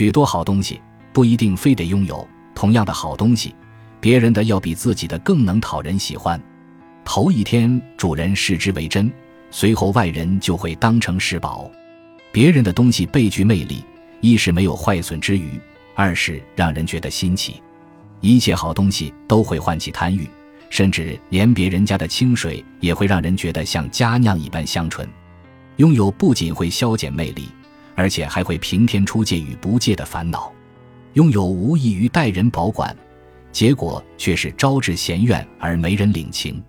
许多好东西不一定非得拥有同样的好东西，别人的要比自己的更能讨人喜欢。头一天主人视之为珍，随后外人就会当成是宝。别人的东西倍具魅力，一是没有坏损之余，二是让人觉得新奇。一切好东西都会唤起贪欲，甚至连别人家的清水也会让人觉得像佳酿一般香醇。拥有不仅会消减魅力，而且还会平添出借与不借的烦恼。拥有无异于待人保管，结果却是招致嫌怨而没人领情。